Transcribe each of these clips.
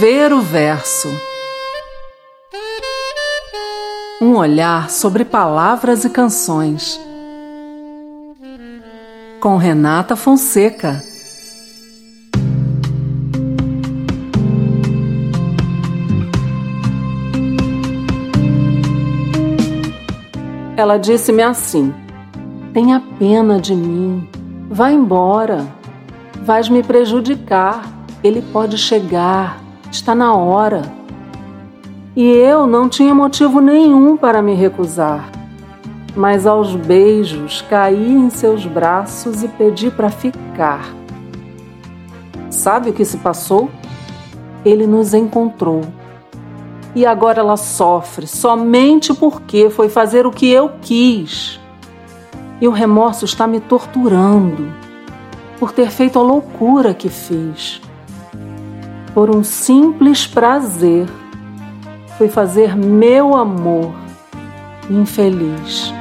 Ver o verso. Um olhar sobre palavras e canções. Com Renata Fonseca. Ela disse-me assim: Tenha pena de mim, vá embora, vais me prejudicar, ele pode chegar, está na hora. E eu não tinha motivo nenhum para me recusar. Mas aos beijos caí em seus braços e pedi para ficar. Sabe o que se passou? Ele nos encontrou. E agora ela sofre somente porque foi fazer o que eu quis. E o remorso está me torturando por ter feito a loucura que fiz. Por um simples prazer foi fazer meu amor infeliz.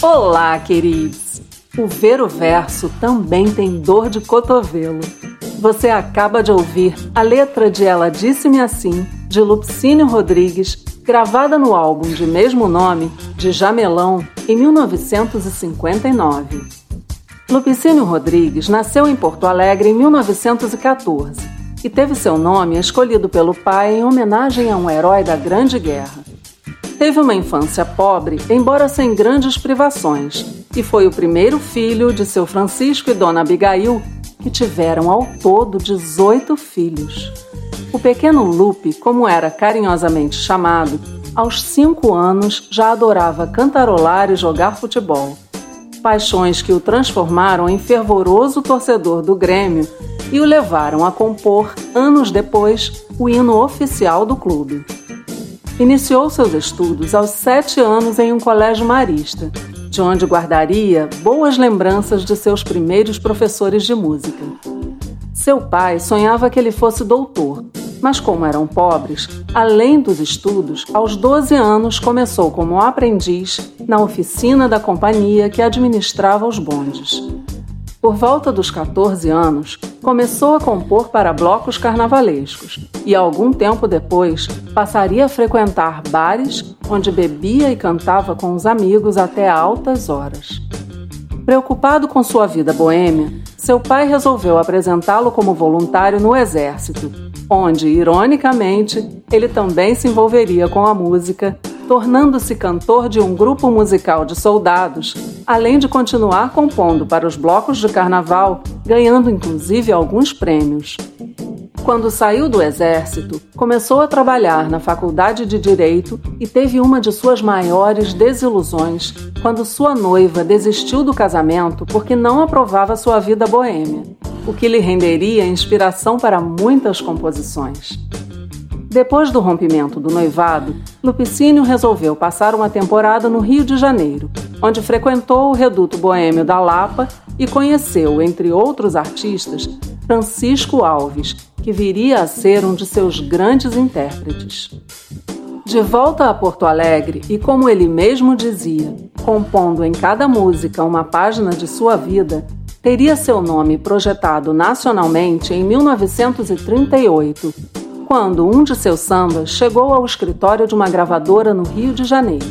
Olá, queridos! O Ver o Verso também tem dor de cotovelo. Você acaba de ouvir a letra de Ela Disse-me Assim, de Lupicínio Rodrigues, gravada no álbum de mesmo nome, de Jamelão, em 1959. Lupicínio Rodrigues nasceu em Porto Alegre em 1914 e teve seu nome escolhido pelo pai em homenagem a um herói da Grande Guerra. Teve uma infância pobre, embora sem grandes privações, e foi o primeiro filho de seu Francisco e Dona Abigail, que tiveram ao todo 18 filhos. O pequeno Lupe, como era carinhosamente chamado, aos cinco anos já adorava cantarolar e jogar futebol paixões que o transformaram em fervoroso torcedor do Grêmio e o levaram a compor, anos depois, o hino oficial do clube. Iniciou seus estudos aos sete anos em um colégio marista, de onde guardaria boas lembranças de seus primeiros professores de música. Seu pai sonhava que ele fosse doutor, mas como eram pobres, além dos estudos, aos 12 anos começou como aprendiz na oficina da companhia que administrava os bondes. Por volta dos 14 anos, começou a compor para blocos carnavalescos e, algum tempo depois, passaria a frequentar bares onde bebia e cantava com os amigos até altas horas. Preocupado com sua vida boêmia, seu pai resolveu apresentá-lo como voluntário no Exército onde, ironicamente, ele também se envolveria com a música, tornando-se cantor de um grupo musical de soldados, além de continuar compondo para os blocos de carnaval, ganhando inclusive alguns prêmios. Quando saiu do exército, começou a trabalhar na faculdade de Direito e teve uma de suas maiores desilusões quando sua noiva desistiu do casamento porque não aprovava sua vida boêmia o que lhe renderia inspiração para muitas composições. Depois do rompimento do noivado, Lupicínio resolveu passar uma temporada no Rio de Janeiro, onde frequentou o reduto boêmio da Lapa e conheceu, entre outros artistas, Francisco Alves, que viria a ser um de seus grandes intérpretes. De volta a Porto Alegre, e como ele mesmo dizia, compondo em cada música uma página de sua vida, teria seu nome projetado nacionalmente em 1938, quando um de seus sambas chegou ao escritório de uma gravadora no Rio de Janeiro.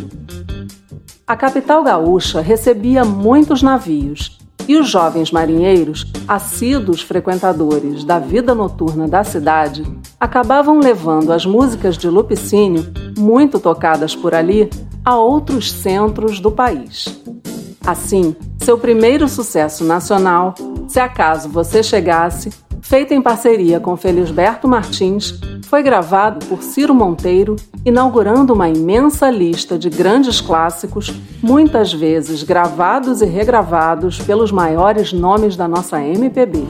A capital gaúcha recebia muitos navios e os jovens marinheiros, assíduos frequentadores da vida noturna da cidade, acabavam levando as músicas de Lupicínio, muito tocadas por ali, a outros centros do país. Assim, seu primeiro sucesso nacional, Se Acaso Você Chegasse, feito em parceria com Felisberto Martins, foi gravado por Ciro Monteiro, inaugurando uma imensa lista de grandes clássicos, muitas vezes gravados e regravados pelos maiores nomes da nossa MPB.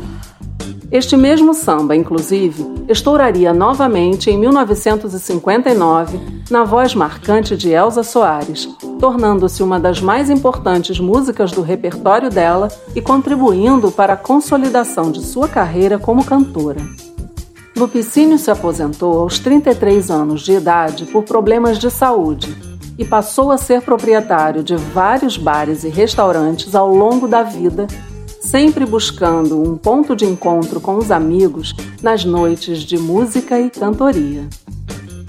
Este mesmo samba, inclusive, estouraria novamente em 1959 na voz marcante de Elza Soares, tornando-se uma das mais importantes músicas do repertório dela e contribuindo para a consolidação de sua carreira como cantora. Lupicínio se aposentou aos 33 anos de idade por problemas de saúde e passou a ser proprietário de vários bares e restaurantes ao longo da vida sempre buscando um ponto de encontro com os amigos nas noites de música e cantoria.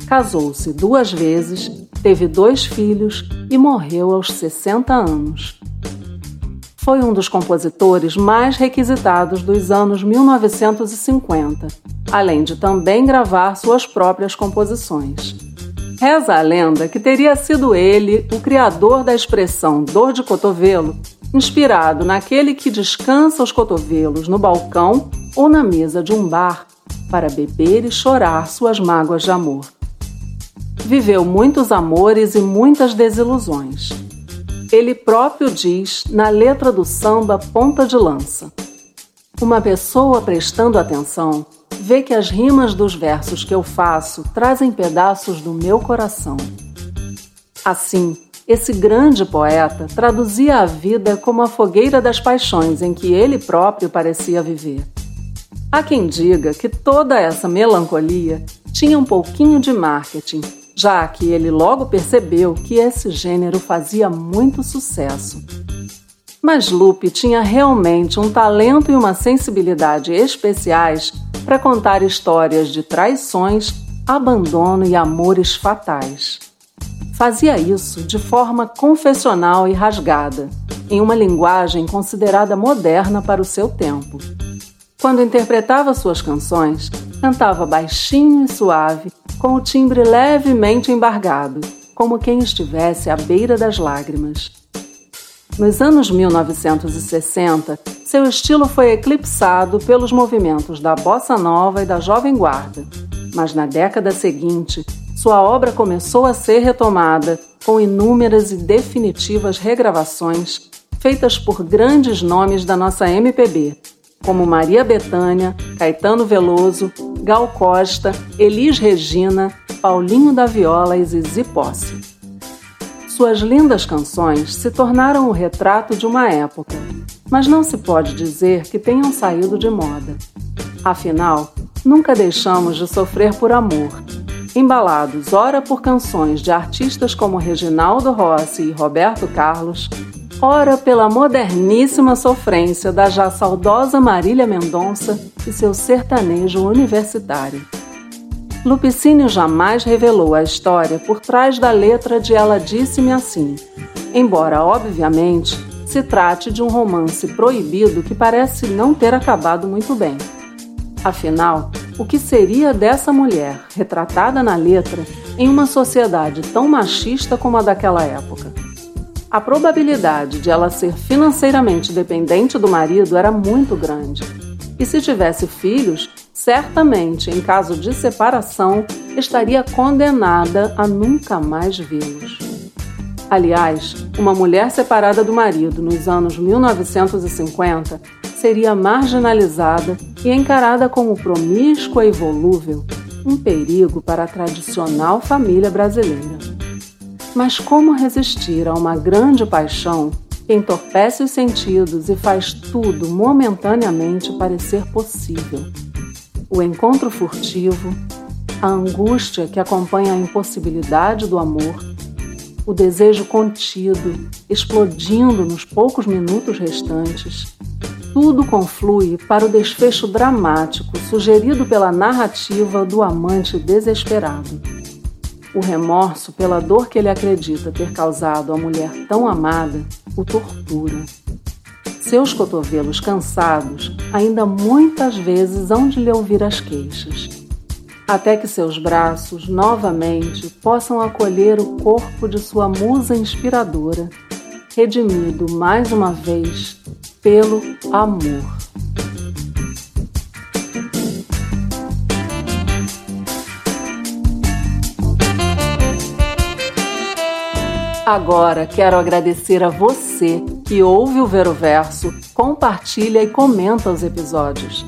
Casou-se duas vezes, teve dois filhos e morreu aos 60 anos. Foi um dos compositores mais requisitados dos anos 1950, além de também gravar suas próprias composições. Reza a lenda que teria sido ele o criador da expressão dor de cotovelo, inspirado naquele que descansa os cotovelos no balcão ou na mesa de um bar para beber e chorar suas mágoas de amor. Viveu muitos amores e muitas desilusões. Ele próprio diz na letra do samba Ponta de Lança: Uma pessoa prestando atenção vê que as rimas dos versos que eu faço trazem pedaços do meu coração. Assim, esse grande poeta traduzia a vida como a fogueira das paixões em que ele próprio parecia viver. Há quem diga que toda essa melancolia tinha um pouquinho de marketing, já que ele logo percebeu que esse gênero fazia muito sucesso. Mas Lupe tinha realmente um talento e uma sensibilidade especiais para contar histórias de traições, abandono e amores fatais. Fazia isso de forma confessional e rasgada, em uma linguagem considerada moderna para o seu tempo. Quando interpretava suas canções, cantava baixinho e suave, com o timbre levemente embargado, como quem estivesse à beira das lágrimas. Nos anos 1960, seu estilo foi eclipsado pelos movimentos da bossa nova e da jovem guarda, mas na década seguinte, sua obra começou a ser retomada com inúmeras e definitivas regravações feitas por grandes nomes da nossa MPB, como Maria Bethânia, Caetano Veloso, Gal Costa, Elis Regina, Paulinho da Viola e Zizi Posse. Suas lindas canções se tornaram o retrato de uma época, mas não se pode dizer que tenham saído de moda. Afinal, nunca deixamos de sofrer por amor, embalados ora por canções de artistas como Reginaldo Rossi e Roberto Carlos, ora pela moderníssima sofrência da já saudosa Marília Mendonça e seu sertanejo universitário. Lupicínio jamais revelou a história por trás da letra de Ela Disse-me Assim, embora, obviamente, se trate de um romance proibido que parece não ter acabado muito bem. Afinal, o que seria dessa mulher, retratada na letra, em uma sociedade tão machista como a daquela época? A probabilidade de ela ser financeiramente dependente do marido era muito grande. E se tivesse filhos, certamente, em caso de separação, estaria condenada a nunca mais vê-los. Aliás, uma mulher separada do marido nos anos 1950 seria marginalizada e encarada como promíscua e volúvel, um perigo para a tradicional família brasileira. Mas como resistir a uma grande paixão que entorpece os sentidos e faz tudo momentaneamente parecer possível? o encontro furtivo, a angústia que acompanha a impossibilidade do amor, o desejo contido explodindo nos poucos minutos restantes, tudo conflui para o desfecho dramático sugerido pela narrativa do amante desesperado. O remorso pela dor que ele acredita ter causado à mulher tão amada o tortura. Seus cotovelos cansados ainda muitas vezes hão de lhe ouvir as queixas, até que seus braços novamente possam acolher o corpo de sua musa inspiradora, redimido mais uma vez pelo amor. Agora quero agradecer a você que ouve o Veroverso, compartilha e comenta os episódios.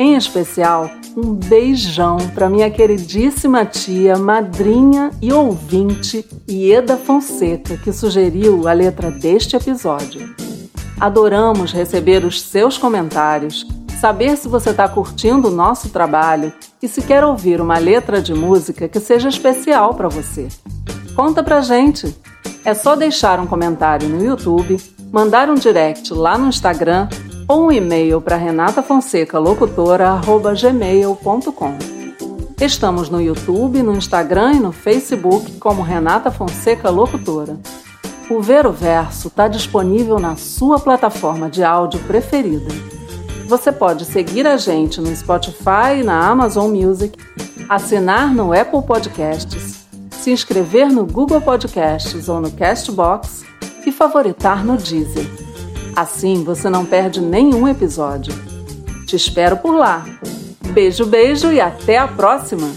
Em especial, um beijão para minha queridíssima tia, madrinha e ouvinte Ieda Fonseca, que sugeriu a letra deste episódio. Adoramos receber os seus comentários, saber se você está curtindo o nosso trabalho e se quer ouvir uma letra de música que seja especial para você. Conta pra gente! É só deixar um comentário no YouTube, mandar um direct lá no Instagram ou um e-mail para renatafonsecalocutora.gmail.com. Estamos no YouTube, no Instagram e no Facebook como Renata Fonseca Locutora. O Ver o Verso está disponível na sua plataforma de áudio preferida. Você pode seguir a gente no Spotify e na Amazon Music, assinar no Apple Podcasts, se inscrever no Google Podcasts ou no Castbox e favoritar no Deezer. Assim você não perde nenhum episódio. Te espero por lá. Beijo, beijo e até a próxima!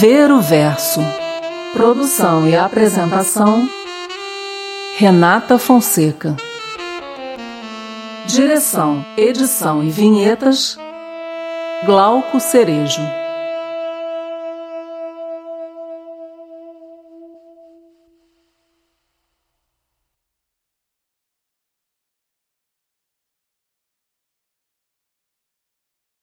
Ver o Verso. Produção e apresentação: Renata Fonseca. Direção, edição e vinhetas: Glauco Cerejo.